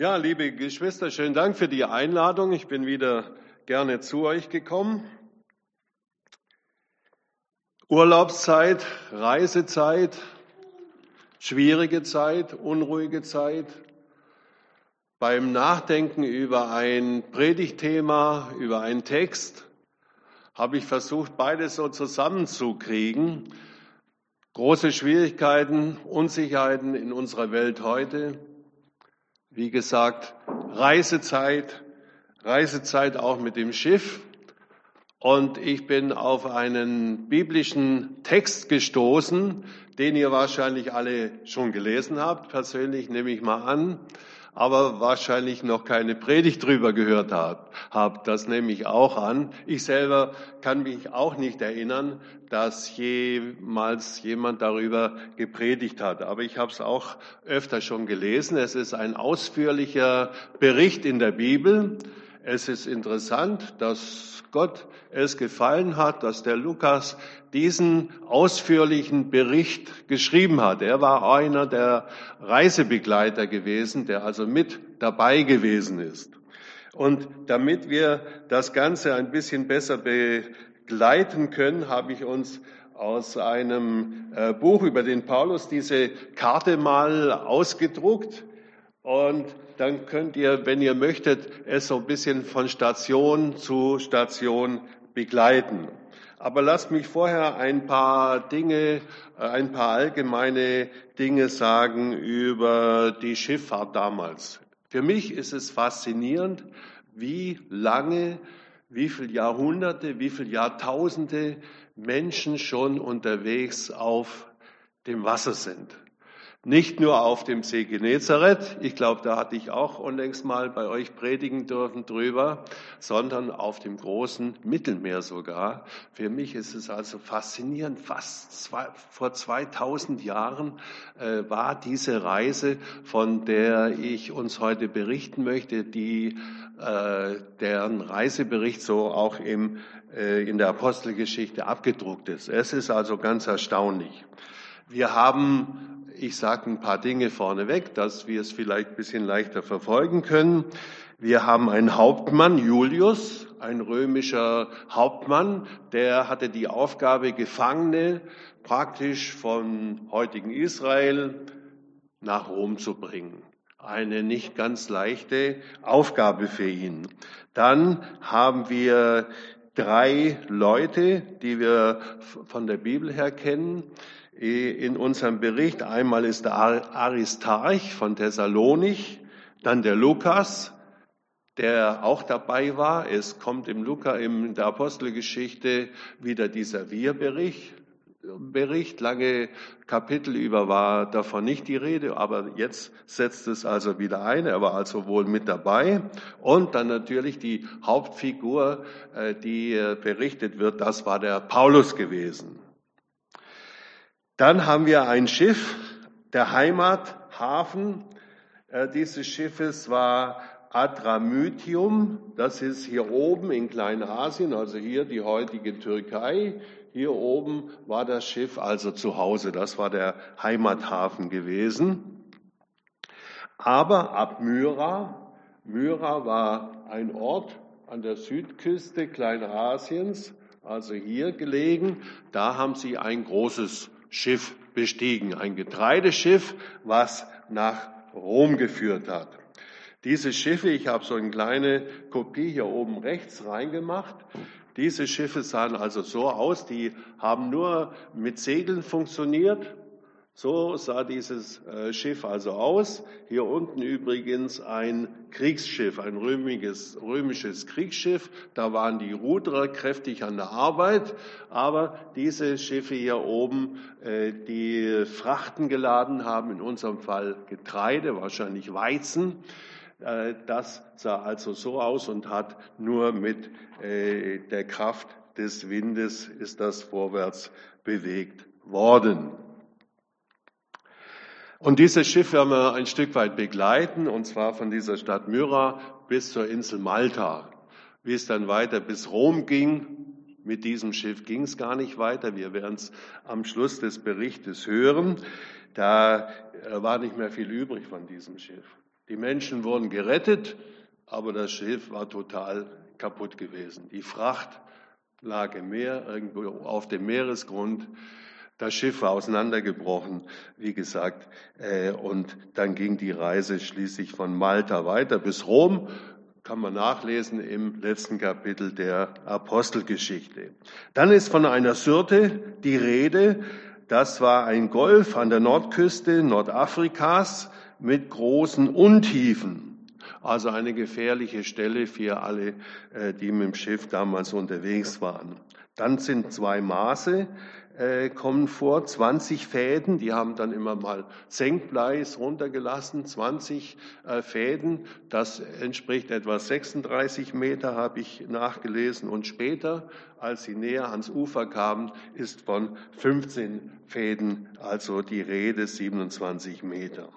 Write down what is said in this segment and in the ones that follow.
Ja, liebe Geschwister, schönen Dank für die Einladung. Ich bin wieder gerne zu euch gekommen. Urlaubszeit, Reisezeit, schwierige Zeit, unruhige Zeit. Beim Nachdenken über ein Predigtthema, über einen Text, habe ich versucht, beides so zusammenzukriegen. Große Schwierigkeiten, Unsicherheiten in unserer Welt heute wie gesagt, Reisezeit, Reisezeit auch mit dem Schiff. Und ich bin auf einen biblischen Text gestoßen, den ihr wahrscheinlich alle schon gelesen habt, persönlich nehme ich mal an aber wahrscheinlich noch keine Predigt drüber gehört habt. habt. Das nehme ich auch an. Ich selber kann mich auch nicht erinnern, dass jemals jemand darüber gepredigt hat. Aber ich habe es auch öfter schon gelesen. Es ist ein ausführlicher Bericht in der Bibel. Es ist interessant, dass Gott es gefallen hat, dass der Lukas diesen ausführlichen Bericht geschrieben hat. Er war einer der Reisebegleiter gewesen, der also mit dabei gewesen ist. Und damit wir das Ganze ein bisschen besser begleiten können, habe ich uns aus einem äh, Buch über den Paulus diese Karte mal ausgedruckt. Und dann könnt ihr, wenn ihr möchtet, es so ein bisschen von Station zu Station begleiten. Aber lasst mich vorher ein paar Dinge, äh, ein paar allgemeine Dinge sagen über die Schifffahrt damals. Für mich ist es faszinierend, wie lange, wie viele Jahrhunderte, wie viele Jahrtausende Menschen schon unterwegs auf dem Wasser sind. Nicht nur auf dem See Genezareth, ich glaube, da hatte ich auch unlängst mal bei euch predigen dürfen drüber, sondern auf dem großen Mittelmeer sogar. Für mich ist es also faszinierend. Fast zwei, vor 2000 Jahren äh, war diese Reise, von der ich uns heute berichten möchte, die äh, deren Reisebericht so auch im, äh, in der Apostelgeschichte abgedruckt ist. Es ist also ganz erstaunlich. Wir haben ich sage ein paar Dinge vorneweg, dass wir es vielleicht ein bisschen leichter verfolgen können. Wir haben einen Hauptmann, Julius, ein römischer Hauptmann, der hatte die Aufgabe, Gefangene praktisch von heutigen Israel nach Rom zu bringen. Eine nicht ganz leichte Aufgabe für ihn. Dann haben wir drei Leute, die wir von der Bibel her kennen in unserem Bericht. Einmal ist der Aristarch von Thessalonich, dann der Lukas, der auch dabei war. Es kommt im Luca, in der Apostelgeschichte wieder dieser Wir-Bericht. Bericht, lange Kapitel über war davon nicht die Rede, aber jetzt setzt es also wieder ein. Er war also wohl mit dabei. Und dann natürlich die Hauptfigur, äh, die äh, berichtet wird, das war der Paulus gewesen. Dann haben wir ein Schiff, der Heimathafen äh, dieses Schiffes war Adramytium. Das ist hier oben in Kleinasien, also hier die heutige Türkei. Hier oben war das Schiff also zu Hause. Das war der Heimathafen gewesen. Aber ab Myra, Myra war ein Ort an der Südküste Kleinasiens, also hier gelegen. Da haben sie ein großes Schiff bestiegen, ein Getreideschiff, was nach Rom geführt hat. Diese Schiffe, ich habe so eine kleine Kopie hier oben rechts reingemacht. Diese Schiffe sahen also so aus, die haben nur mit Segeln funktioniert so sah dieses äh, Schiff also aus. Hier unten übrigens ein Kriegsschiff, ein römisches, römisches Kriegsschiff. Da waren die Ruderer kräftig an der Arbeit. Aber diese Schiffe hier oben, äh, die Frachten geladen haben, in unserem Fall Getreide, wahrscheinlich Weizen, äh, das sah also so aus und hat nur mit der Kraft des Windes ist das vorwärts bewegt worden. Und dieses Schiff werden wir ein Stück weit begleiten, und zwar von dieser Stadt Myra bis zur Insel Malta. Wie es dann weiter bis Rom ging, mit diesem Schiff ging es gar nicht weiter. Wir werden es am Schluss des Berichtes hören. Da äh, war nicht mehr viel übrig von diesem Schiff. Die Menschen wurden gerettet, aber das Schiff war total kaputt gewesen. Die Fracht lag im Meer, irgendwo auf dem Meeresgrund. Das Schiff war auseinandergebrochen, wie gesagt, äh, und dann ging die Reise schließlich von Malta weiter bis Rom. Kann man nachlesen im letzten Kapitel der Apostelgeschichte. Dann ist von einer Syrte die Rede. Das war ein Golf an der Nordküste Nordafrikas mit großen Untiefen. Also eine gefährliche Stelle für alle, äh, die mit dem Schiff damals unterwegs waren. Dann sind zwei Maße äh, kommen vor, 20 Fäden, die haben dann immer mal Senkbleis runtergelassen, 20 äh, Fäden, das entspricht etwa 36 Meter, habe ich nachgelesen. Und später, als sie näher ans Ufer kamen, ist von 15 Fäden, also die Rede 27 Meter.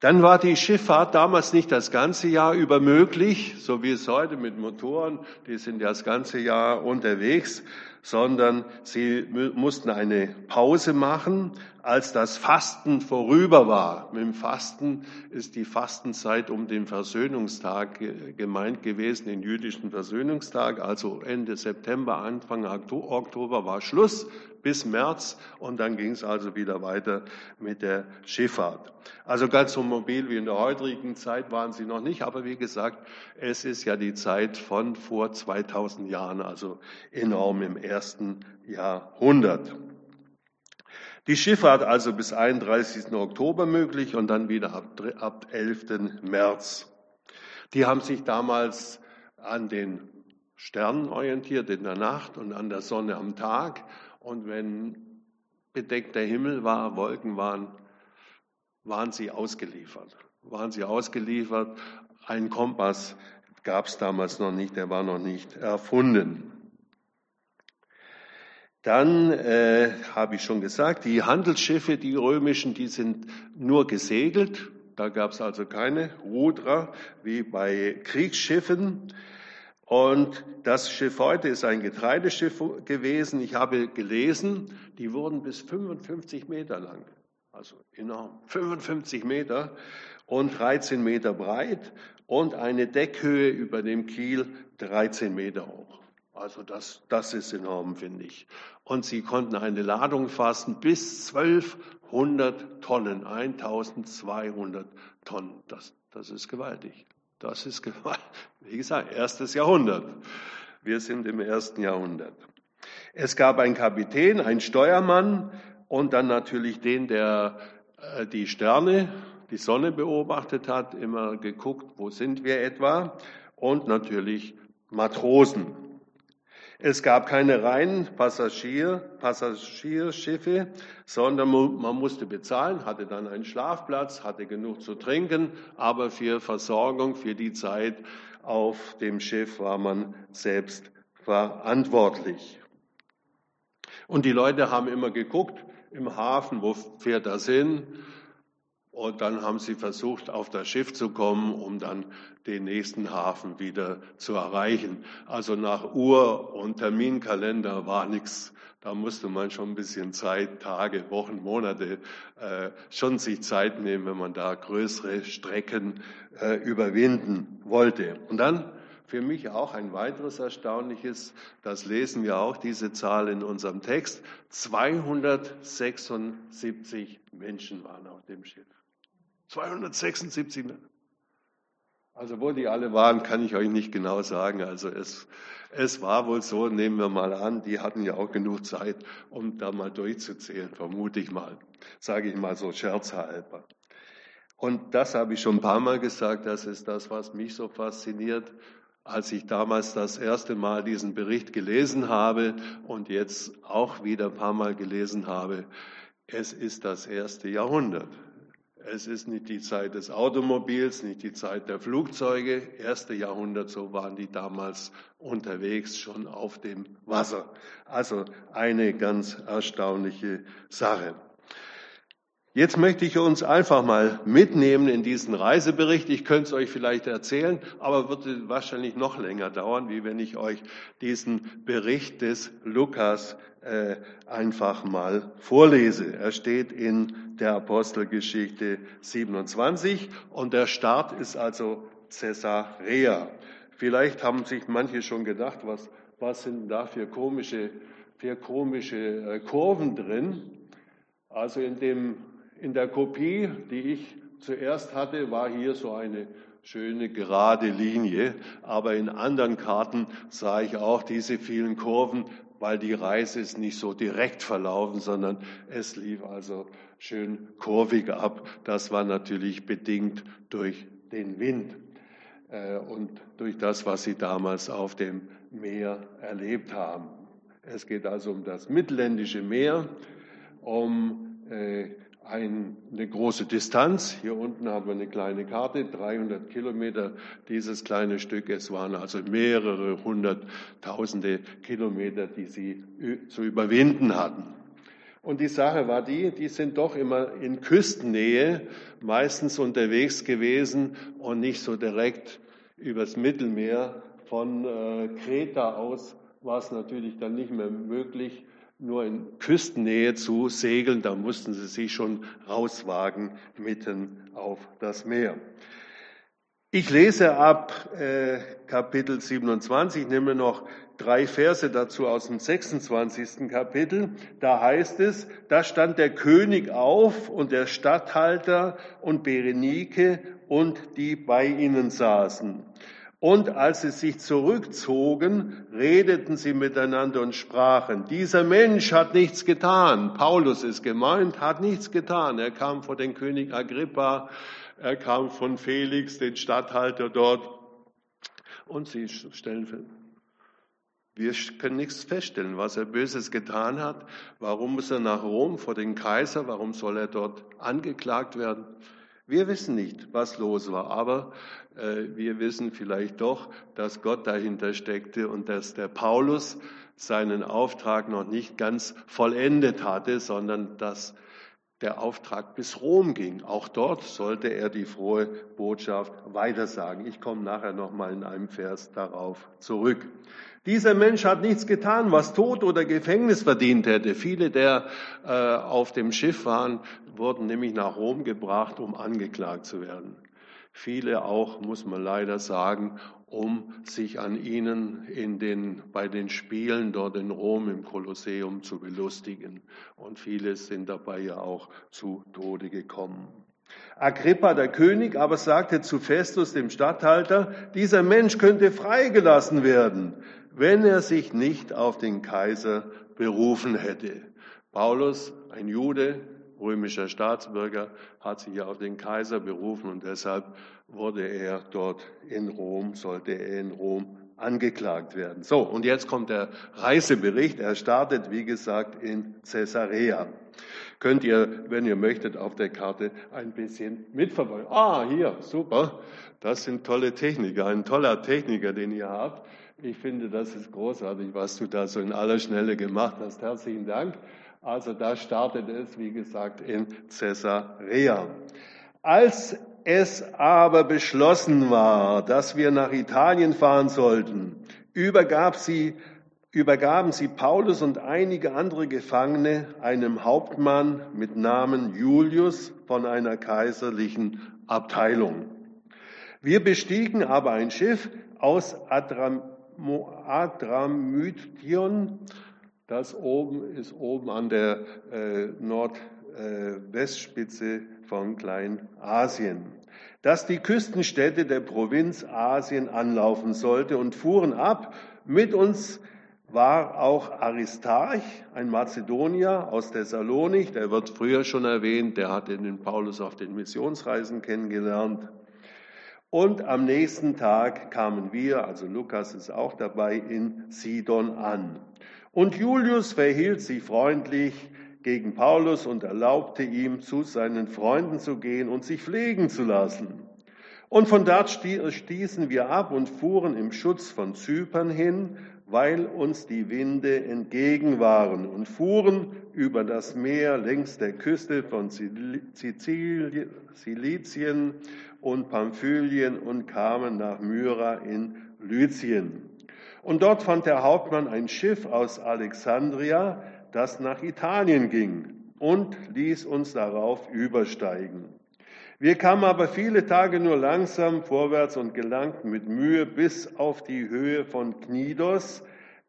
Dann war die Schifffahrt damals nicht das ganze Jahr über möglich, so wie es heute mit Motoren, die sind ja das ganze Jahr unterwegs, sondern sie mussten eine Pause machen, als das Fasten vorüber war. Mit dem Fasten ist die Fastenzeit um den Versöhnungstag gemeint gewesen, den jüdischen Versöhnungstag, also Ende September, Anfang Oktober war Schluss bis März und dann ging es also wieder weiter mit der Schifffahrt. Also ganz so mobil wie in der heutigen Zeit waren sie noch nicht, aber wie gesagt, es ist ja die Zeit von vor 2000 Jahren, also enorm im ersten Jahrhundert. Die Schifffahrt also bis 31. Oktober möglich und dann wieder ab, ab 11. März. Die haben sich damals an den Sternen orientiert in der Nacht und an der Sonne am Tag und wenn bedeckter Himmel war, Wolken waren, waren sie ausgeliefert. Waren sie ausgeliefert. Ein Kompass gab es damals noch nicht, der war noch nicht erfunden. Dann äh, habe ich schon gesagt, die Handelsschiffe, die römischen, die sind nur gesegelt. Da gab es also keine Ruderer wie bei Kriegsschiffen. Und das Schiff heute ist ein Getreideschiff gewesen. Ich habe gelesen, die wurden bis 55 Meter lang. Also enorm. 55 Meter und 13 Meter breit und eine Deckhöhe über dem Kiel 13 Meter hoch. Also das, das ist enorm, finde ich. Und sie konnten eine Ladung fassen bis 1200 Tonnen, 1200 Tonnen. Das, das ist gewaltig. Das ist, wie gesagt, erstes Jahrhundert. Wir sind im ersten Jahrhundert. Es gab einen Kapitän, einen Steuermann und dann natürlich den, der äh, die Sterne, die Sonne beobachtet hat, immer geguckt, wo sind wir etwa und natürlich Matrosen. Es gab keine reinen Passagier, Passagierschiffe, sondern man musste bezahlen, hatte dann einen Schlafplatz, hatte genug zu trinken, aber für Versorgung, für die Zeit auf dem Schiff war man selbst verantwortlich. Und die Leute haben immer geguckt im Hafen, wo fährt das hin? Und dann haben sie versucht, auf das Schiff zu kommen, um dann den nächsten Hafen wieder zu erreichen. Also nach Uhr und Terminkalender war nichts. Da musste man schon ein bisschen Zeit, Tage, Wochen, Monate, äh, schon sich Zeit nehmen, wenn man da größere Strecken äh, überwinden wollte. Und dann für mich auch ein weiteres Erstaunliches, das lesen wir auch, diese Zahl in unserem Text, 276 Menschen waren auf dem Schiff. 276 Männer. Also wo die alle waren, kann ich euch nicht genau sagen. Also es, es war wohl so, nehmen wir mal an, die hatten ja auch genug Zeit, um da mal durchzuzählen, vermute ich mal. Sage ich mal so scherzhalber. Und das habe ich schon ein paar Mal gesagt, das ist das, was mich so fasziniert, als ich damals das erste Mal diesen Bericht gelesen habe und jetzt auch wieder ein paar Mal gelesen habe. Es ist das erste Jahrhundert. Es ist nicht die Zeit des Automobils, nicht die Zeit der Flugzeuge. Erste Jahrhundert, so waren die damals unterwegs, schon auf dem Wasser. Also eine ganz erstaunliche Sache. Jetzt möchte ich uns einfach mal mitnehmen in diesen Reisebericht. Ich könnte es euch vielleicht erzählen, aber würde wahrscheinlich noch länger dauern, wie wenn ich euch diesen Bericht des Lukas äh, einfach mal vorlese. Er steht in der Apostelgeschichte 27 und der Start ist also Caesarea. Vielleicht haben sich manche schon gedacht, was, was sind da für komische, für komische äh, Kurven drin. Also in, dem, in der Kopie, die ich zuerst hatte, war hier so eine schöne gerade Linie, aber in anderen Karten sah ich auch diese vielen Kurven, weil die Reise ist nicht so direkt verlaufen, sondern es lief also schön kurvig ab. Das war natürlich bedingt durch den Wind äh, und durch das, was sie damals auf dem Meer erlebt haben. Es geht also um das Mittelländische Meer, um äh, eine große Distanz. Hier unten haben wir eine kleine Karte, 300 Kilometer dieses kleine Stück. Es waren also mehrere hunderttausende Kilometer, die sie zu überwinden hatten. Und die Sache war die, die sind doch immer in Küstennähe meistens unterwegs gewesen und nicht so direkt übers Mittelmeer. Von äh, Kreta aus war es natürlich dann nicht mehr möglich, nur in Küstennähe zu segeln, da mussten sie sich schon rauswagen mitten auf das Meer. Ich lese ab äh, Kapitel 27, nehme noch drei Verse dazu aus dem 26. Kapitel. Da heißt es, da stand der König auf und der Statthalter und Berenike und die bei ihnen saßen. Und als sie sich zurückzogen, redeten sie miteinander und sprachen, dieser Mensch hat nichts getan. Paulus ist gemeint, hat nichts getan. Er kam vor den König Agrippa, er kam von Felix, den Statthalter dort. Und sie stellen fest, wir können nichts feststellen, was er Böses getan hat. Warum muss er nach Rom vor den Kaiser? Warum soll er dort angeklagt werden? Wir wissen nicht, was los war, aber äh, wir wissen vielleicht doch, dass Gott dahinter steckte und dass der Paulus seinen Auftrag noch nicht ganz vollendet hatte, sondern dass der Auftrag bis Rom ging. Auch dort sollte er die frohe Botschaft weitersagen. Ich komme nachher noch mal in einem Vers darauf zurück. Dieser Mensch hat nichts getan, was Tod oder Gefängnis verdient hätte. Viele der äh, auf dem Schiff waren, wurden nämlich nach Rom gebracht, um angeklagt zu werden. Viele auch, muss man leider sagen, um sich an ihnen in den, bei den Spielen dort in Rom im Kolosseum zu belustigen. Und viele sind dabei ja auch zu Tode gekommen. Agrippa, der König, aber sagte zu Festus, dem Statthalter, dieser Mensch könnte freigelassen werden, wenn er sich nicht auf den Kaiser berufen hätte. Paulus, ein Jude, römischer Staatsbürger, hat sich auf den Kaiser berufen und deshalb wurde er dort in Rom, sollte er in Rom angeklagt werden. So, und jetzt kommt der Reisebericht. Er startet, wie gesagt, in Caesarea. Könnt ihr, wenn ihr möchtet, auf der Karte ein bisschen mitverfolgen. Ah, hier, super. Das sind tolle Techniker, ein toller Techniker, den ihr habt. Ich finde, das ist großartig, was du da so in aller Schnelle gemacht hast. Herzlichen Dank. Also da startet es, wie gesagt, in Caesarea. Als es aber beschlossen war, dass wir nach Italien fahren sollten, übergab sie, übergaben sie Paulus und einige andere Gefangene einem Hauptmann mit Namen Julius von einer kaiserlichen Abteilung. Wir bestiegen aber ein Schiff aus Adram Adramytion. Das oben ist oben an der äh, Nordwestspitze äh, von Kleinasien. Das die Küstenstädte der Provinz Asien anlaufen sollte und fuhren ab. Mit uns war auch Aristarch, ein Mazedonier aus Thessalonik, der wird früher schon erwähnt, der hatte den Paulus auf den Missionsreisen kennengelernt. Und am nächsten Tag kamen wir, also Lukas ist auch dabei, in Sidon an. Und Julius verhielt sich freundlich gegen Paulus und erlaubte ihm, zu seinen Freunden zu gehen und sich pflegen zu lassen. Und von dort stießen wir ab und fuhren im Schutz von Zypern hin, weil uns die Winde entgegen waren und fuhren über das Meer längs der Küste von Sizilien, und Pamphylien und kamen nach Myra in Lycien. Und dort fand der Hauptmann ein Schiff aus Alexandria, das nach Italien ging und ließ uns darauf übersteigen. Wir kamen aber viele Tage nur langsam vorwärts und gelangten mit Mühe bis auf die Höhe von Knidos,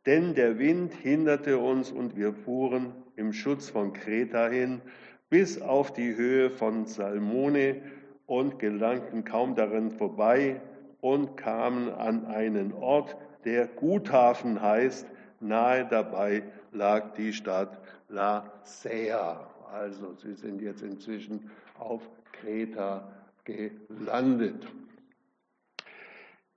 denn der Wind hinderte uns und wir fuhren im Schutz von Kreta hin bis auf die Höhe von Salmone und gelangten kaum darin vorbei und kamen an einen Ort, der Guthafen heißt. Nahe dabei lag die Stadt Lasea. Also sie sind jetzt inzwischen auf Kreta gelandet.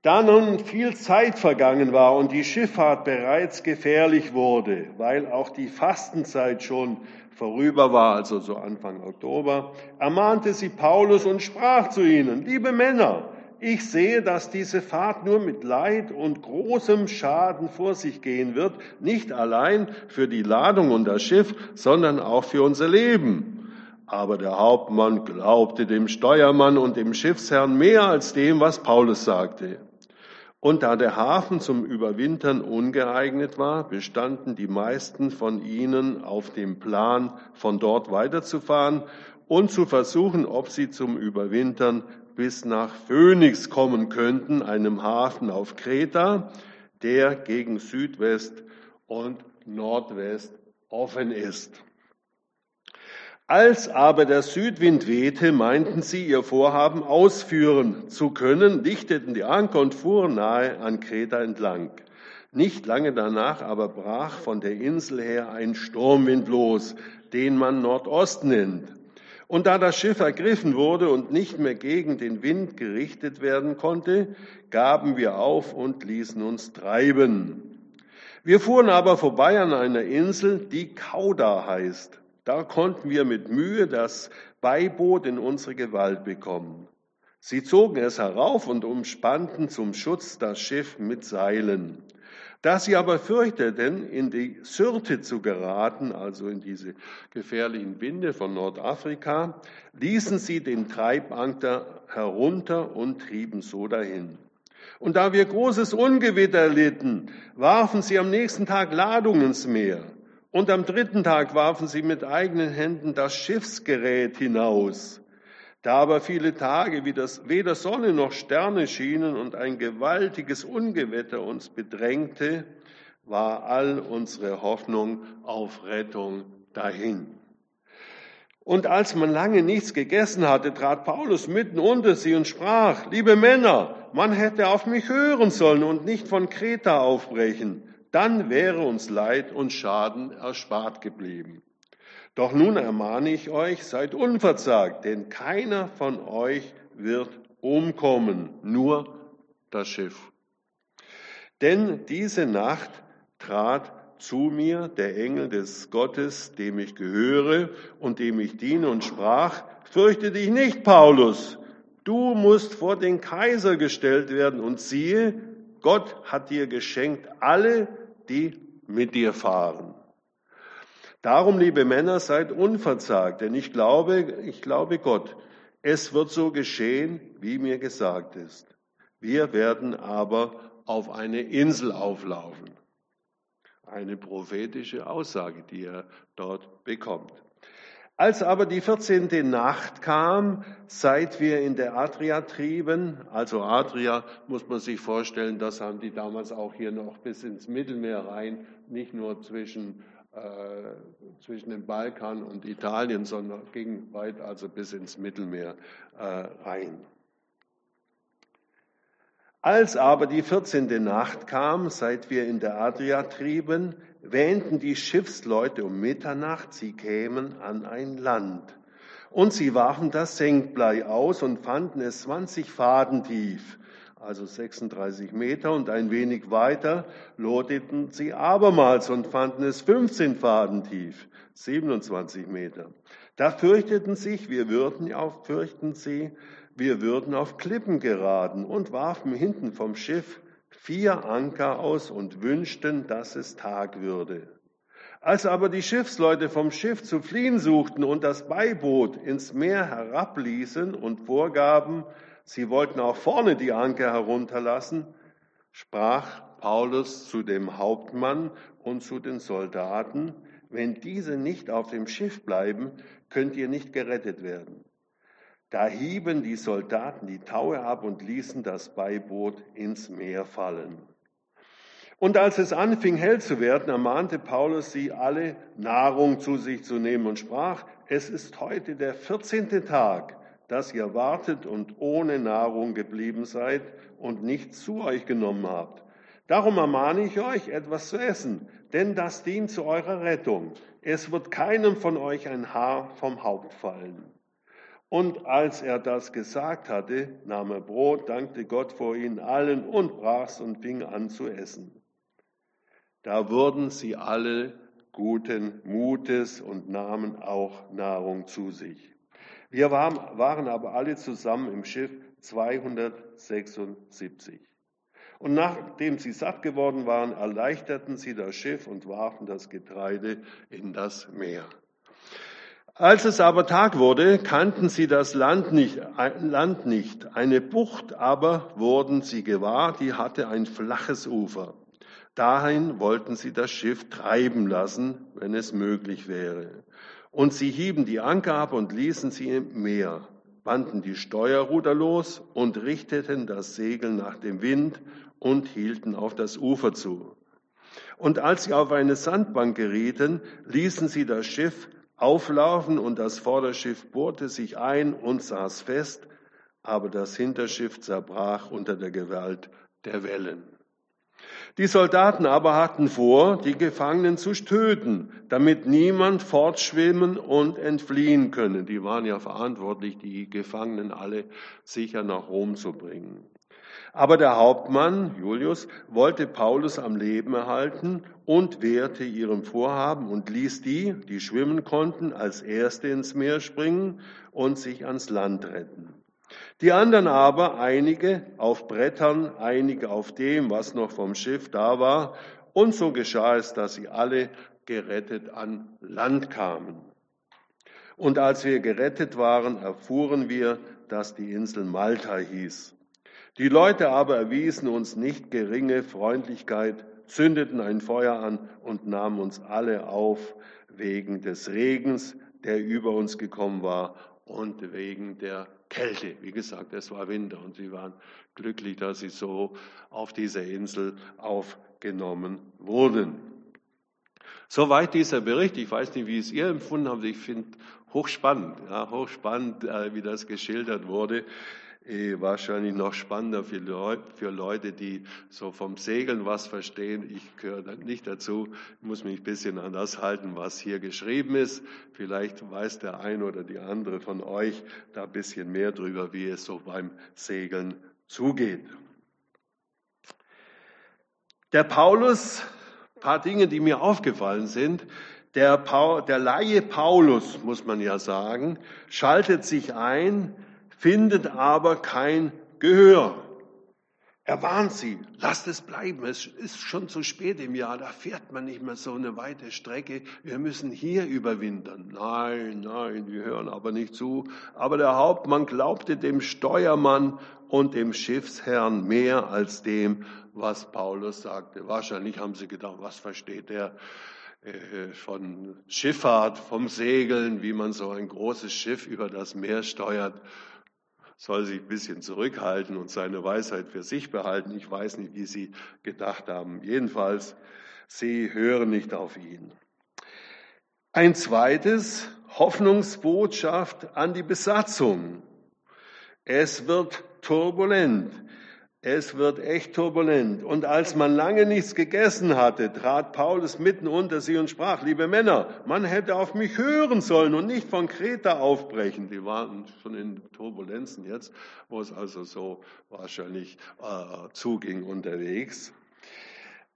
Da nun viel Zeit vergangen war und die Schifffahrt bereits gefährlich wurde, weil auch die Fastenzeit schon vorüber war, also so Anfang Oktober, ermahnte sie Paulus und sprach zu ihnen, liebe Männer, ich sehe, dass diese Fahrt nur mit Leid und großem Schaden vor sich gehen wird, nicht allein für die Ladung und das Schiff, sondern auch für unser Leben. Aber der Hauptmann glaubte dem Steuermann und dem Schiffsherrn mehr als dem, was Paulus sagte. Und da der Hafen zum Überwintern ungeeignet war, bestanden die meisten von ihnen auf dem Plan, von dort weiterzufahren und zu versuchen, ob sie zum Überwintern bis nach Phoenix kommen könnten, einem Hafen auf Kreta, der gegen Südwest und Nordwest offen ist. Als aber der Südwind wehte, meinten sie, ihr Vorhaben ausführen zu können, lichteten die Anker und fuhren nahe an Kreta entlang. Nicht lange danach aber brach von der Insel her ein Sturmwind los, den man Nordost nennt. Und da das Schiff ergriffen wurde und nicht mehr gegen den Wind gerichtet werden konnte, gaben wir auf und ließen uns treiben. Wir fuhren aber vorbei an einer Insel, die Kauda heißt. Da konnten wir mit Mühe das Beiboot in unsere Gewalt bekommen. Sie zogen es herauf und umspannten zum Schutz das Schiff mit Seilen. Da sie aber fürchteten, in die Syrte zu geraten, also in diese gefährlichen Winde von Nordafrika, ließen sie den Treibanker herunter und trieben so dahin. Und da wir großes Ungewitter erlitten, warfen sie am nächsten Tag Ladung ins Meer. Und am dritten Tag warfen sie mit eigenen Händen das Schiffsgerät hinaus. Da aber viele Tage wie das, weder Sonne noch Sterne schienen und ein gewaltiges Ungewetter uns bedrängte, war all unsere Hoffnung auf Rettung dahin. Und als man lange nichts gegessen hatte, trat Paulus mitten unter sie und sprach, liebe Männer, man hätte auf mich hören sollen und nicht von Kreta aufbrechen. Dann wäre uns Leid und Schaden erspart geblieben. Doch nun ermahne ich euch, seid unverzagt, denn keiner von euch wird umkommen, nur das Schiff. Denn diese Nacht trat zu mir der Engel des Gottes, dem ich gehöre und dem ich diene und sprach, fürchte dich nicht, Paulus, du musst vor den Kaiser gestellt werden und siehe, Gott hat dir geschenkt alle, die mit dir fahren. Darum, liebe Männer, seid unverzagt, denn ich glaube, ich glaube Gott, es wird so geschehen, wie mir gesagt ist. Wir werden aber auf eine Insel auflaufen. Eine prophetische Aussage, die er dort bekommt. Als aber die 14. Nacht kam, seit wir in der Adria trieben, also Adria muss man sich vorstellen, das haben die damals auch hier noch bis ins Mittelmeer rein, nicht nur zwischen äh, zwischen dem Balkan und Italien, sondern ging weit also bis ins Mittelmeer äh, rein. Als aber die 14. Nacht kam, seit wir in der Adria trieben, wähnten die Schiffsleute um Mitternacht, sie kämen an ein Land. Und sie warfen das Senkblei aus und fanden es 20 Faden tief also 36 Meter, und ein wenig weiter loteten sie abermals und fanden es 15 Faden tief, 27 Meter. Da fürchteten sich, wir würden auf, fürchten sie, wir würden auf Klippen geraten und warfen hinten vom Schiff vier Anker aus und wünschten, dass es Tag würde. Als aber die Schiffsleute vom Schiff zu fliehen suchten und das Beiboot ins Meer herabließen und vorgaben, sie wollten auch vorne die Anker herunterlassen, sprach Paulus zu dem Hauptmann und zu den Soldaten, Wenn diese nicht auf dem Schiff bleiben, könnt ihr nicht gerettet werden. Da hieben die Soldaten die Taue ab und ließen das Beiboot ins Meer fallen. Und als es anfing hell zu werden, ermahnte Paulus sie alle, Nahrung zu sich zu nehmen und sprach, es ist heute der 14. Tag, dass ihr wartet und ohne Nahrung geblieben seid und nichts zu euch genommen habt. Darum ermahne ich euch, etwas zu essen, denn das dient zu eurer Rettung. Es wird keinem von euch ein Haar vom Haupt fallen. Und als er das gesagt hatte, nahm er Brot, dankte Gott vor ihnen allen und brach's und fing an zu essen. Da wurden sie alle guten Mutes und nahmen auch Nahrung zu sich. Wir waren aber alle zusammen im Schiff 276. Und nachdem sie satt geworden waren, erleichterten sie das Schiff und warfen das Getreide in das Meer. Als es aber Tag wurde, kannten sie das Land nicht, Land nicht. Eine Bucht aber wurden sie gewahr, die hatte ein flaches Ufer. Dahin wollten sie das Schiff treiben lassen, wenn es möglich wäre. Und sie hieben die Anker ab und ließen sie im Meer, banden die Steuerruder los und richteten das Segel nach dem Wind und hielten auf das Ufer zu. Und als sie auf eine Sandbank gerieten, ließen sie das Schiff auflaufen und das Vorderschiff bohrte sich ein und saß fest, aber das Hinterschiff zerbrach unter der Gewalt der Wellen. Die Soldaten aber hatten vor, die Gefangenen zu töten, damit niemand fortschwimmen und entfliehen könne. Die waren ja verantwortlich, die Gefangenen alle sicher nach Rom zu bringen. Aber der Hauptmann, Julius, wollte Paulus am Leben erhalten und wehrte ihrem Vorhaben und ließ die, die schwimmen konnten, als Erste ins Meer springen und sich ans Land retten. Die anderen aber, einige auf Brettern, einige auf dem, was noch vom Schiff da war, und so geschah es, dass sie alle gerettet an Land kamen. Und als wir gerettet waren, erfuhren wir, dass die Insel Malta hieß. Die Leute aber erwiesen uns nicht geringe Freundlichkeit, zündeten ein Feuer an und nahmen uns alle auf wegen des Regens, der über uns gekommen war und wegen der Kälte. Wie gesagt, es war Winter und sie waren glücklich, dass sie so auf dieser Insel aufgenommen wurden. Soweit dieser Bericht. Ich weiß nicht, wie es ihr empfunden habt. Ich finde hochspannend, ja, hochspannend, äh, wie das geschildert wurde. Eh, wahrscheinlich noch spannender für Leute, die so vom Segeln was verstehen. Ich gehöre nicht dazu, ich muss mich ein bisschen an das halten, was hier geschrieben ist. Vielleicht weiß der eine oder die andere von euch da ein bisschen mehr drüber, wie es so beim Segeln zugeht. Der Paulus, paar Dinge, die mir aufgefallen sind. Der, Paul, der Laie Paulus, muss man ja sagen, schaltet sich ein findet aber kein Gehör. Er warnt sie, lasst es bleiben, es ist schon zu spät im Jahr, da fährt man nicht mehr so eine weite Strecke, wir müssen hier überwintern. Nein, nein, die hören aber nicht zu. Aber der Hauptmann glaubte dem Steuermann und dem Schiffsherrn mehr als dem, was Paulus sagte. Wahrscheinlich haben sie gedacht, was versteht der äh, von Schifffahrt, vom Segeln, wie man so ein großes Schiff über das Meer steuert soll sich ein bisschen zurückhalten und seine Weisheit für sich behalten. Ich weiß nicht, wie Sie gedacht haben. Jedenfalls, Sie hören nicht auf ihn. Ein zweites, Hoffnungsbotschaft an die Besatzung. Es wird turbulent. Es wird echt turbulent. Und als man lange nichts gegessen hatte, trat Paulus mitten unter sie und sprach, liebe Männer, man hätte auf mich hören sollen und nicht von Kreta aufbrechen. Die waren schon in Turbulenzen jetzt, wo es also so wahrscheinlich äh, zuging unterwegs.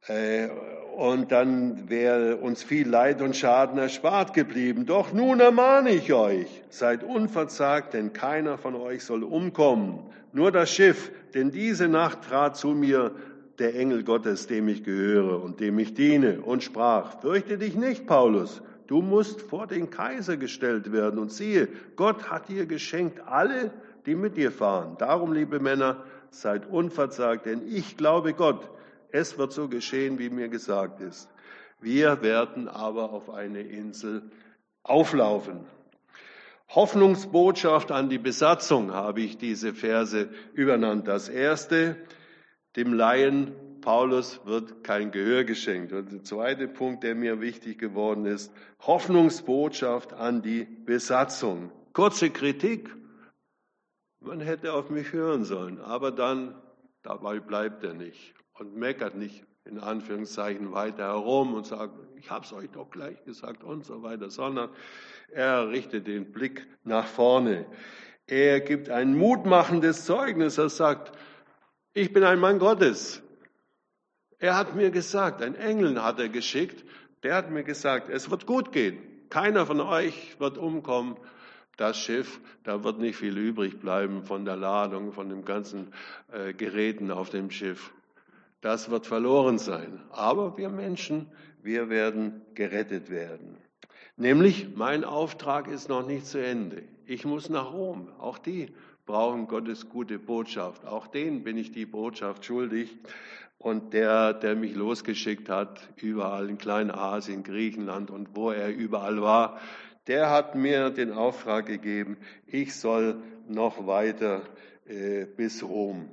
Äh, und dann wäre uns viel Leid und Schaden erspart geblieben. Doch nun ermahne ich euch, seid unverzagt, denn keiner von euch soll umkommen. Nur das Schiff, denn diese Nacht trat zu mir der Engel Gottes, dem ich gehöre und dem ich diene, und sprach, fürchte dich nicht, Paulus, du musst vor den Kaiser gestellt werden. Und siehe, Gott hat dir geschenkt alle, die mit dir fahren. Darum, liebe Männer, seid unverzagt, denn ich glaube Gott, es wird so geschehen, wie mir gesagt ist. Wir werden aber auf eine Insel auflaufen. Hoffnungsbotschaft an die Besatzung habe ich diese Verse übernannt. Das erste, dem Laien Paulus wird kein Gehör geschenkt. Und der zweite Punkt, der mir wichtig geworden ist, Hoffnungsbotschaft an die Besatzung. Kurze Kritik. Man hätte auf mich hören sollen, aber dann, dabei bleibt er nicht und meckert nicht in Anführungszeichen weiter herum und sagt, ich habe es euch doch gleich gesagt und so weiter, sondern er richtet den Blick nach vorne. Er gibt ein mutmachendes Zeugnis. Er sagt, ich bin ein Mann Gottes. Er hat mir gesagt, ein Engel hat er geschickt, der hat mir gesagt, es wird gut gehen. Keiner von euch wird umkommen. Das Schiff, da wird nicht viel übrig bleiben von der Ladung, von den ganzen äh, Geräten auf dem Schiff. Das wird verloren sein. Aber wir Menschen, wir werden gerettet werden. Nämlich, mein Auftrag ist noch nicht zu Ende. Ich muss nach Rom. Auch die brauchen Gottes gute Botschaft. Auch denen bin ich die Botschaft schuldig. Und der, der mich losgeschickt hat, überall in Kleinasien, Griechenland und wo er überall war, der hat mir den Auftrag gegeben, ich soll noch weiter äh, bis Rom.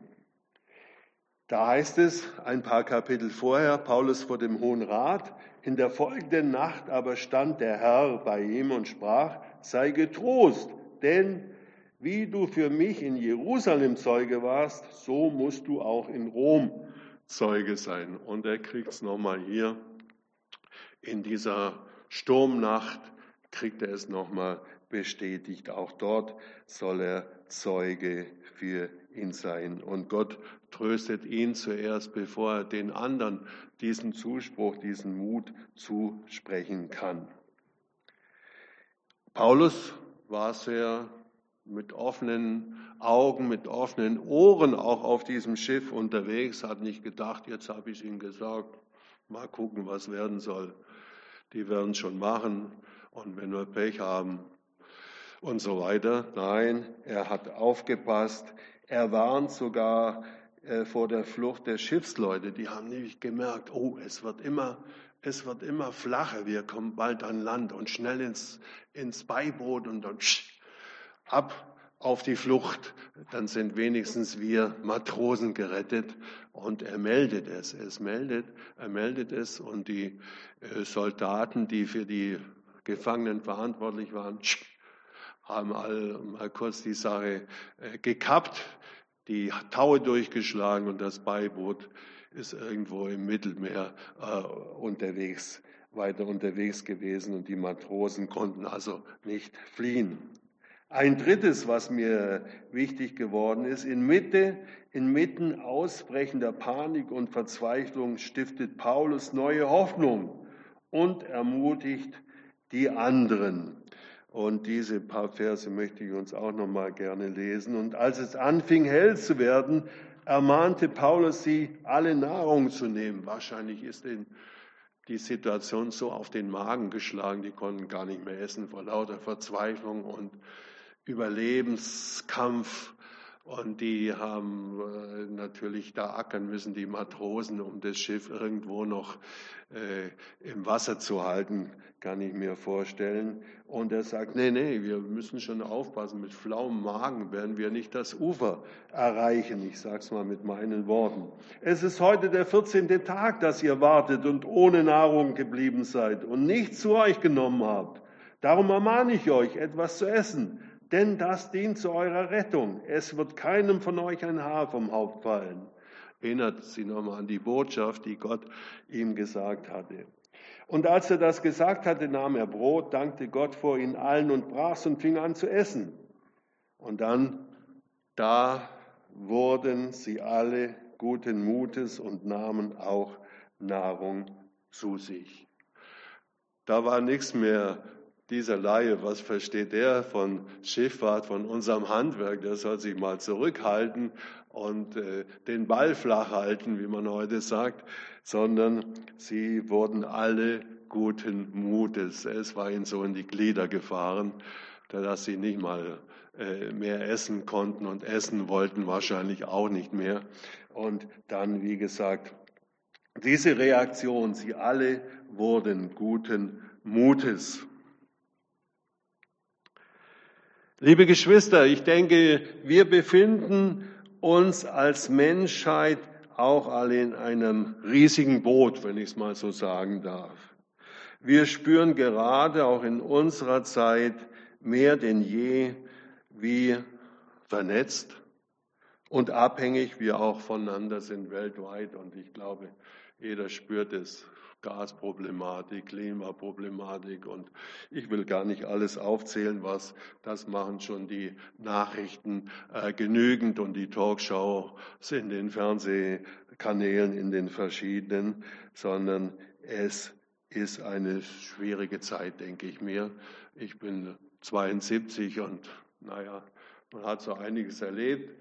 Da heißt es ein paar Kapitel vorher, Paulus vor dem Hohen Rat, in der folgenden Nacht aber stand der Herr bei ihm und sprach, sei getrost, denn wie du für mich in Jerusalem Zeuge warst, so musst du auch in Rom Zeuge sein. Und er kriegt es nochmal hier in dieser Sturmnacht, kriegt er es nochmal bestätigt. Auch dort soll er Zeuge für ihn sein. Und Gott tröstet ihn zuerst, bevor er den anderen diesen Zuspruch, diesen Mut zusprechen kann. Paulus war sehr mit offenen Augen, mit offenen Ohren auch auf diesem Schiff unterwegs, hat nicht gedacht, jetzt habe ich ihm gesagt, mal gucken, was werden soll. Die werden schon machen und wenn wir Pech haben und so weiter. Nein, er hat aufgepasst, er warnt sogar äh, vor der Flucht der Schiffsleute. Die haben nämlich gemerkt, oh, es wird immer, es wird immer flacher. Wir kommen bald an Land und schnell ins, ins Beiboot und dann ab auf die Flucht. Dann sind wenigstens wir Matrosen gerettet. Und er meldet es. Es meldet, er meldet es und die äh, Soldaten, die für die Gefangenen verantwortlich waren, haben all, mal kurz die Sache äh, gekappt, die Taue durchgeschlagen und das Beiboot ist irgendwo im Mittelmeer äh, unterwegs, weiter unterwegs gewesen und die Matrosen konnten also nicht fliehen. Ein drittes, was mir wichtig geworden ist, inmitten, inmitten ausbrechender Panik und Verzweiflung stiftet Paulus neue Hoffnung und ermutigt die anderen. Und diese paar Verse möchte ich uns auch noch mal gerne lesen. Und als es anfing hell zu werden, ermahnte Paulus sie, alle Nahrung zu nehmen. Wahrscheinlich ist ihnen die Situation so auf den Magen geschlagen, die konnten gar nicht mehr essen vor lauter Verzweiflung und Überlebenskampf. Und die haben äh, natürlich da ackern müssen, die Matrosen, um das Schiff irgendwo noch äh, im Wasser zu halten, kann ich mir vorstellen. Und er sagt, nee, nee, wir müssen schon aufpassen, mit flauem Magen werden wir nicht das Ufer erreichen. Ich sage es mal mit meinen Worten. Es ist heute der 14. Tag, dass ihr wartet und ohne Nahrung geblieben seid und nichts zu euch genommen habt. Darum ermahne ich euch, etwas zu essen denn das dient zu eurer Rettung. Es wird keinem von euch ein Haar vom Haupt fallen. Erinnert sie nochmal an die Botschaft, die Gott ihm gesagt hatte. Und als er das gesagt hatte, nahm er Brot, dankte Gott vor ihnen allen und brach's und fing an zu essen. Und dann, da wurden sie alle guten Mutes und nahmen auch Nahrung zu sich. Da war nichts mehr dieser Laie, was versteht der von Schifffahrt, von unserem Handwerk? Der soll sich mal zurückhalten und äh, den Ball flach halten, wie man heute sagt, sondern sie wurden alle guten Mutes. Es war ihnen so in die Glieder gefahren, dass sie nicht mal äh, mehr essen konnten und essen wollten wahrscheinlich auch nicht mehr. Und dann, wie gesagt, Diese Reaktion, sie alle wurden guten Mutes. Liebe Geschwister, ich denke, wir befinden uns als Menschheit auch alle in einem riesigen Boot, wenn ich es mal so sagen darf. Wir spüren gerade auch in unserer Zeit mehr denn je, wie vernetzt und abhängig wir auch voneinander sind weltweit. Und ich glaube, jeder spürt es. Gasproblematik, Klimaproblematik und ich will gar nicht alles aufzählen, was das machen schon die Nachrichten äh, genügend und die Talkshows in den Fernsehkanälen, in den verschiedenen, sondern es ist eine schwierige Zeit, denke ich mir. Ich bin 72 und naja, man hat so einiges erlebt.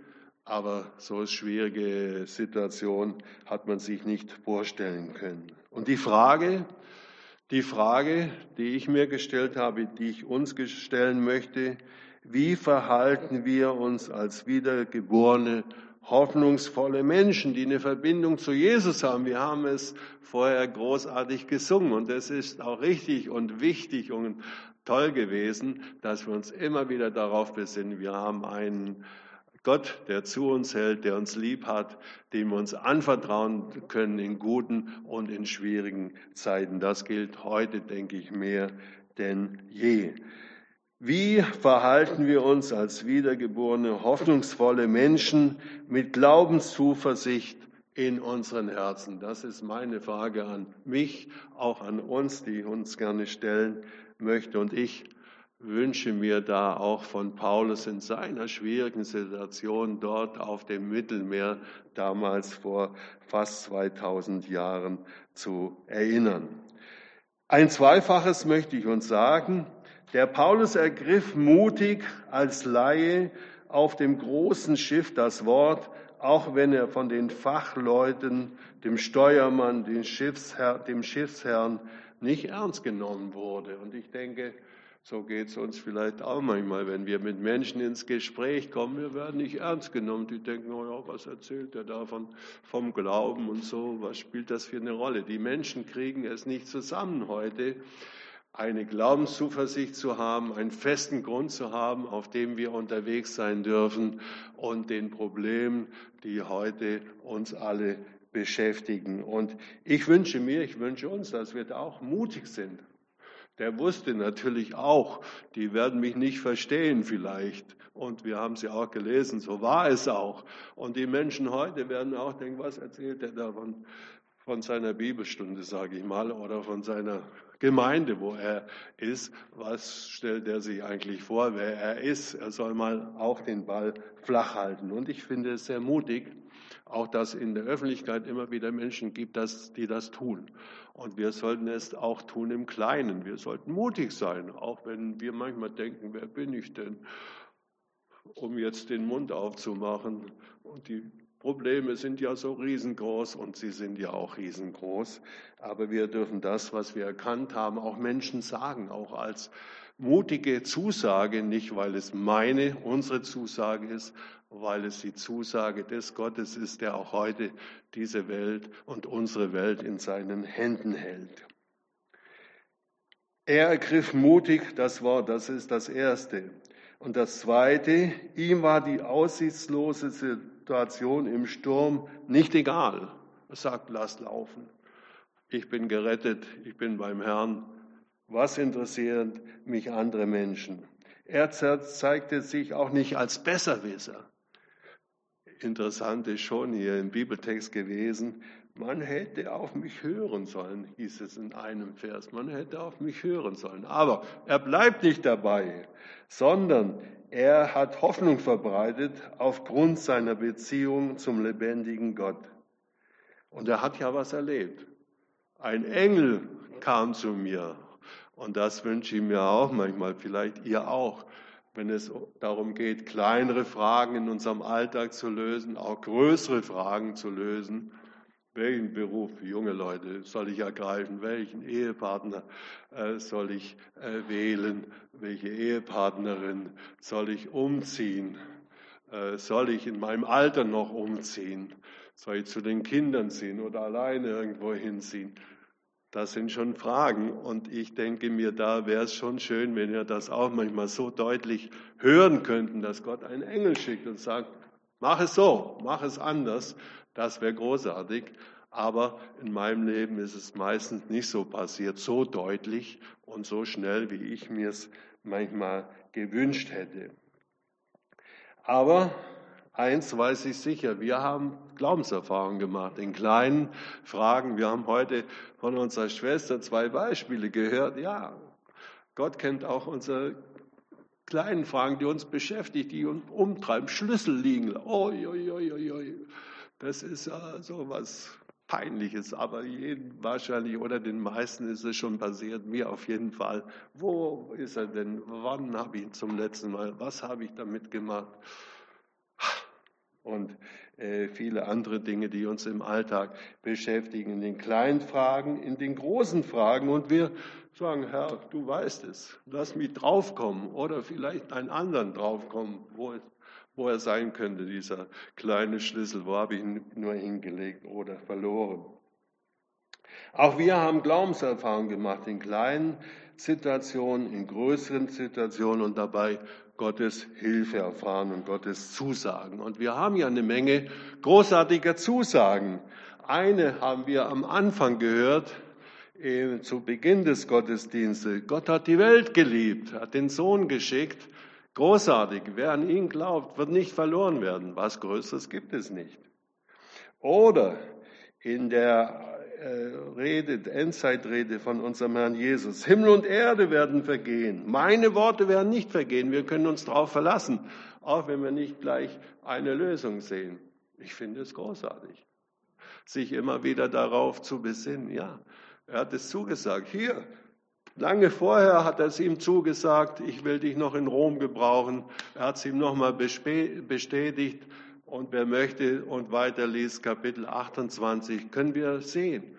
Aber so schwierige Situation hat man sich nicht vorstellen können. Und die Frage, die Frage, die ich mir gestellt habe, die ich uns stellen möchte, wie verhalten wir uns als wiedergeborene, hoffnungsvolle Menschen, die eine Verbindung zu Jesus haben? Wir haben es vorher großartig gesungen und es ist auch richtig und wichtig und toll gewesen, dass wir uns immer wieder darauf besinnen, wir haben einen Gott, der zu uns hält, der uns lieb hat, dem wir uns anvertrauen können in guten und in schwierigen Zeiten. Das gilt heute, denke ich, mehr denn je. Wie verhalten wir uns als wiedergeborene, hoffnungsvolle Menschen mit Glaubenszuversicht in unseren Herzen? Das ist meine Frage an mich, auch an uns, die ich uns gerne stellen möchte. Und ich wünsche mir da auch von Paulus in seiner schwierigen Situation dort auf dem Mittelmeer damals vor fast 2000 Jahren zu erinnern. Ein Zweifaches möchte ich uns sagen. Der Paulus ergriff mutig als Laie auf dem großen Schiff das Wort, auch wenn er von den Fachleuten, dem Steuermann, dem Schiffsherr, dem Schiffsherrn nicht ernst genommen wurde. Und ich denke, so geht es uns vielleicht auch manchmal, wenn wir mit Menschen ins Gespräch kommen. Wir werden nicht ernst genommen. Die denken, oh ja, was erzählt er da von, vom Glauben und so? Was spielt das für eine Rolle? Die Menschen kriegen es nicht zusammen heute, eine Glaubenszuversicht zu haben, einen festen Grund zu haben, auf dem wir unterwegs sein dürfen und den Problemen, die heute uns alle beschäftigen. Und ich wünsche mir, ich wünsche uns, dass wir da auch mutig sind der wusste natürlich auch, die werden mich nicht verstehen vielleicht. Und wir haben sie auch gelesen, so war es auch. Und die Menschen heute werden auch denken, was erzählt er da von, von seiner Bibelstunde, sage ich mal, oder von seiner Gemeinde, wo er ist. Was stellt er sich eigentlich vor, wer er ist? Er soll mal auch den Ball flach halten. Und ich finde es sehr mutig, auch dass in der Öffentlichkeit immer wieder Menschen gibt, dass, die das tun. Und wir sollten es auch tun im Kleinen. Wir sollten mutig sein, auch wenn wir manchmal denken, wer bin ich denn, um jetzt den Mund aufzumachen. Und die Probleme sind ja so riesengroß und sie sind ja auch riesengroß. Aber wir dürfen das, was wir erkannt haben, auch Menschen sagen, auch als mutige Zusage, nicht weil es meine, unsere Zusage ist, weil es die Zusage des Gottes ist, der auch heute diese Welt und unsere Welt in seinen Händen hält. Er ergriff mutig das Wort, das ist das Erste. Und das Zweite, ihm war die aussichtslose Situation im Sturm nicht egal. Er sagt, lass laufen. Ich bin gerettet, ich bin beim Herrn. Was interessieren mich andere Menschen? Er zeigte sich auch nicht als Besserwisser interessant ist schon hier im Bibeltext gewesen, man hätte auf mich hören sollen, hieß es in einem Vers. Man hätte auf mich hören sollen. Aber er bleibt nicht dabei, sondern er hat Hoffnung verbreitet aufgrund seiner Beziehung zum lebendigen Gott. Und er hat ja was erlebt. Ein Engel kam zu mir. Und das wünsche ich mir auch manchmal, vielleicht ihr auch wenn es darum geht, kleinere Fragen in unserem Alltag zu lösen, auch größere Fragen zu lösen. Welchen Beruf, junge Leute, soll ich ergreifen? Welchen Ehepartner äh, soll ich äh, wählen? Welche Ehepartnerin soll ich umziehen? Äh, soll ich in meinem Alter noch umziehen? Soll ich zu den Kindern ziehen oder alleine irgendwo hinziehen? Das sind schon Fragen und ich denke mir, da wäre es schon schön, wenn wir das auch manchmal so deutlich hören könnten, dass Gott einen Engel schickt und sagt, mach es so, mach es anders. Das wäre großartig. Aber in meinem Leben ist es meistens nicht so passiert, so deutlich und so schnell, wie ich mir es manchmal gewünscht hätte. Aber eins weiß ich sicher, wir haben Glaubenserfahrungen gemacht in kleinen Fragen. Wir haben heute von unserer Schwester zwei Beispiele gehört. Ja, Gott kennt auch unsere kleinen Fragen, die uns beschäftigen, die uns umtreiben. Schlüssel liegen. Oi, oi, oi, oi. Das ist ja so was Peinliches, aber jedem wahrscheinlich oder den meisten ist es schon passiert, mir auf jeden Fall. Wo ist er denn? Wann habe ich ihn zum letzten Mal? Was habe ich damit gemacht? Und äh, viele andere Dinge, die uns im Alltag beschäftigen, in den kleinen Fragen, in den großen Fragen. Und wir sagen, Herr, du weißt es, lass mich draufkommen oder vielleicht einen anderen draufkommen, wo wo er sein könnte, dieser kleine Schlüssel. Wo habe ich ihn nur hingelegt oder verloren? Auch wir haben Glaubenserfahrungen gemacht in kleinen Situationen, in größeren Situationen und dabei Gottes Hilfe erfahren und Gottes Zusagen. Und wir haben ja eine Menge großartiger Zusagen. Eine haben wir am Anfang gehört, zu Beginn des Gottesdienstes. Gott hat die Welt geliebt, hat den Sohn geschickt, Großartig. Wer an ihn glaubt, wird nicht verloren werden. Was Größeres gibt es nicht. Oder in der Rede, Endzeitrede von unserem Herrn Jesus. Himmel und Erde werden vergehen. Meine Worte werden nicht vergehen. Wir können uns darauf verlassen, auch wenn wir nicht gleich eine Lösung sehen. Ich finde es großartig, sich immer wieder darauf zu besinnen. Ja, er hat es zugesagt. Hier, Lange vorher hat er es ihm zugesagt, ich will dich noch in Rom gebrauchen. Er hat es ihm nochmal bestätigt. Und wer möchte und weiter liest Kapitel 28, können wir sehen.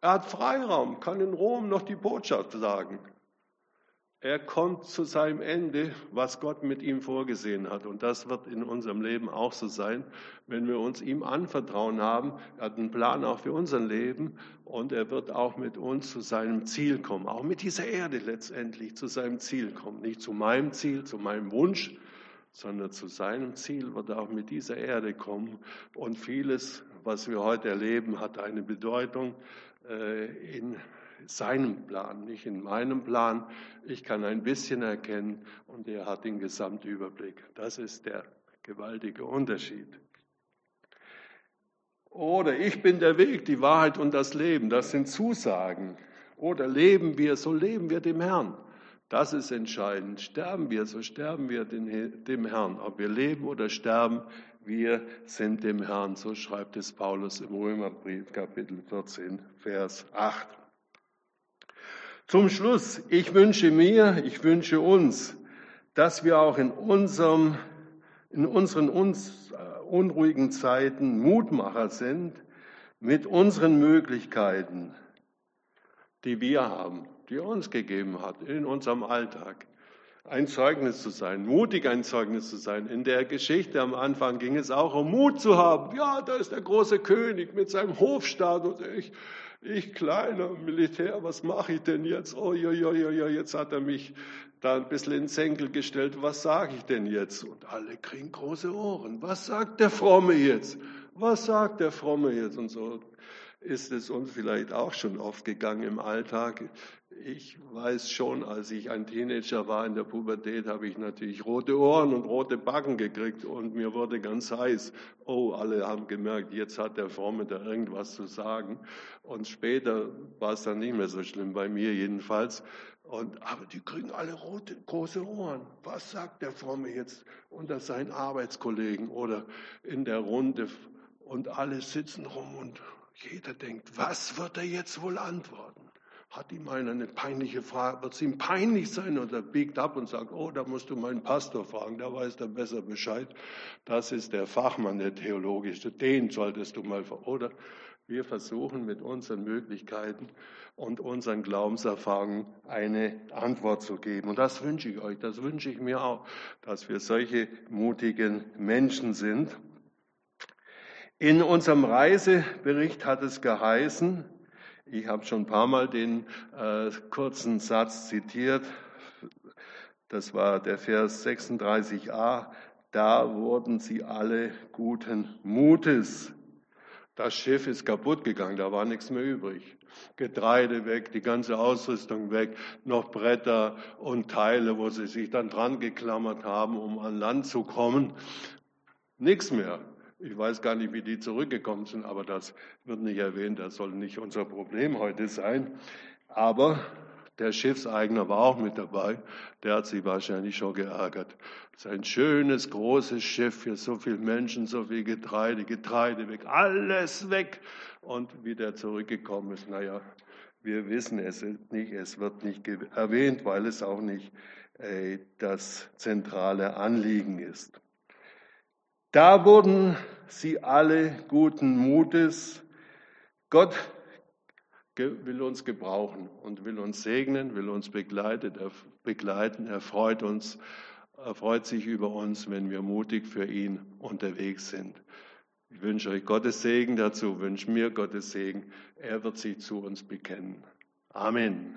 Er hat Freiraum, kann in Rom noch die Botschaft sagen. Er kommt zu seinem Ende, was Gott mit ihm vorgesehen hat. Und das wird in unserem Leben auch so sein, wenn wir uns ihm anvertrauen haben. Er hat einen Plan auch für unser Leben und er wird auch mit uns zu seinem Ziel kommen. Auch mit dieser Erde letztendlich zu seinem Ziel kommen. Nicht zu meinem Ziel, zu meinem Wunsch, sondern zu seinem Ziel wird er auch mit dieser Erde kommen. Und vieles, was wir heute erleben, hat eine Bedeutung äh, in seinem Plan, nicht in meinem Plan. Ich kann ein bisschen erkennen und er hat den Gesamtüberblick. Das ist der gewaltige Unterschied. Oder ich bin der Weg, die Wahrheit und das Leben. Das sind Zusagen. Oder leben wir, so leben wir dem Herrn. Das ist entscheidend. Sterben wir, so sterben wir dem Herrn. Ob wir leben oder sterben, wir sind dem Herrn. So schreibt es Paulus im Römerbrief, Kapitel 14, Vers 8. Zum Schluss, ich wünsche mir, ich wünsche uns, dass wir auch in, unserem, in unseren uns, äh, unruhigen Zeiten Mutmacher sind mit unseren Möglichkeiten, die wir haben, die er uns gegeben hat in unserem Alltag. Ein Zeugnis zu sein, mutig ein Zeugnis zu sein. In der Geschichte am Anfang ging es auch um Mut zu haben. Ja, da ist der große König mit seinem Hofstaat und ich, ich kleiner Militär, was mache ich denn jetzt? Oh, ja, ja, ja, ja, jetzt hat er mich da ein bisschen ins Senkel gestellt. Was sage ich denn jetzt? Und alle kriegen große Ohren. Was sagt der Fromme jetzt? Was sagt der Fromme jetzt? Und so ist es uns vielleicht auch schon oft gegangen im Alltag. Ich weiß schon, als ich ein Teenager war in der Pubertät, habe ich natürlich rote Ohren und rote Backen gekriegt und mir wurde ganz heiß. Oh, alle haben gemerkt, jetzt hat der Fromme da irgendwas zu sagen. Und später war es dann nicht mehr so schlimm, bei mir jedenfalls. Und, aber die kriegen alle rote, große Ohren. Was sagt der Fromme jetzt unter seinen Arbeitskollegen oder in der Runde? Und alle sitzen rum und jeder denkt, was wird er jetzt wohl antworten? Hat ihm einer eine peinliche Frage, wird es ihm peinlich sein und er biegt ab und sagt, oh, da musst du meinen Pastor fragen, der weiß dann besser Bescheid. Das ist der Fachmann, der theologische, den solltest du mal, oder wir versuchen mit unseren Möglichkeiten und unseren Glaubenserfahrungen eine Antwort zu geben. Und das wünsche ich euch, das wünsche ich mir auch, dass wir solche mutigen Menschen sind. In unserem Reisebericht hat es geheißen, ich habe schon ein paar Mal den äh, kurzen Satz zitiert, das war der Vers 36a, da wurden sie alle guten Mutes. Das Schiff ist kaputt gegangen, da war nichts mehr übrig. Getreide weg, die ganze Ausrüstung weg, noch Bretter und Teile, wo sie sich dann dran geklammert haben, um an Land zu kommen. Nichts mehr. Ich weiß gar nicht, wie die zurückgekommen sind, aber das wird nicht erwähnt. Das soll nicht unser Problem heute sein. Aber der Schiffseigner war auch mit dabei. Der hat sich wahrscheinlich schon geärgert. Sein schönes, großes Schiff für so viele Menschen, so viel Getreide, Getreide weg, alles weg. Und wie der zurückgekommen ist, naja, wir wissen es nicht, es wird nicht erwähnt, weil es auch nicht äh, das zentrale Anliegen ist. Da wurden sie alle guten Mutes. Gott will uns gebrauchen und will uns segnen, will uns begleiten. Er freut uns, er freut sich über uns, wenn wir mutig für ihn unterwegs sind. Ich wünsche euch Gottes Segen dazu, wünsche mir Gottes Segen. Er wird sich zu uns bekennen. Amen.